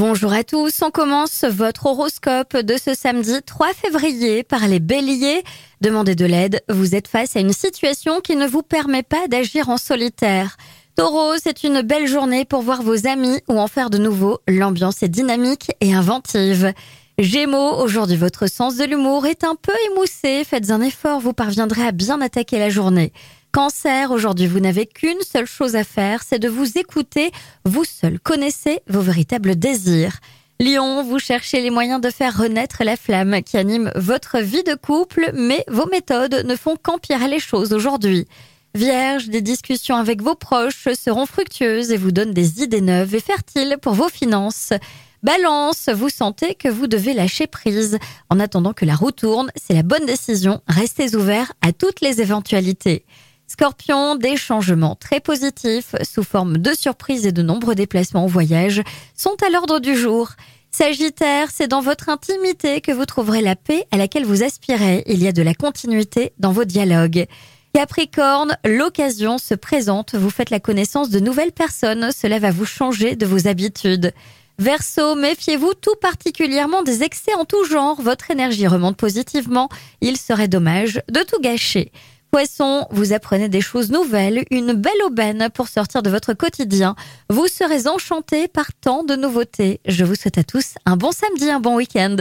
Bonjour à tous, on commence votre horoscope de ce samedi 3 février par les béliers. Demandez de l'aide, vous êtes face à une situation qui ne vous permet pas d'agir en solitaire. Taureau, c'est une belle journée pour voir vos amis ou en faire de nouveau. L'ambiance est dynamique et inventive. Gémeaux, aujourd'hui votre sens de l'humour est un peu émoussé, faites un effort, vous parviendrez à bien attaquer la journée. Cancer, aujourd'hui vous n'avez qu'une seule chose à faire, c'est de vous écouter. Vous seul connaissez vos véritables désirs. Lion, vous cherchez les moyens de faire renaître la flamme qui anime votre vie de couple, mais vos méthodes ne font qu'empirer les choses aujourd'hui. Vierge, des discussions avec vos proches seront fructueuses et vous donnent des idées neuves et fertiles pour vos finances. Balance, vous sentez que vous devez lâcher prise. En attendant que la roue tourne, c'est la bonne décision. Restez ouvert à toutes les éventualités. Scorpion, des changements très positifs sous forme de surprises et de nombreux déplacements au voyage sont à l'ordre du jour. Sagittaire, c'est dans votre intimité que vous trouverez la paix à laquelle vous aspirez. Il y a de la continuité dans vos dialogues. Capricorne, l'occasion se présente, vous faites la connaissance de nouvelles personnes, cela va vous changer de vos habitudes. Verseau, méfiez-vous tout particulièrement des excès en tout genre, votre énergie remonte positivement, il serait dommage de tout gâcher. Poisson, vous apprenez des choses nouvelles, une belle aubaine pour sortir de votre quotidien. Vous serez enchanté par tant de nouveautés. Je vous souhaite à tous un bon samedi, un bon week-end.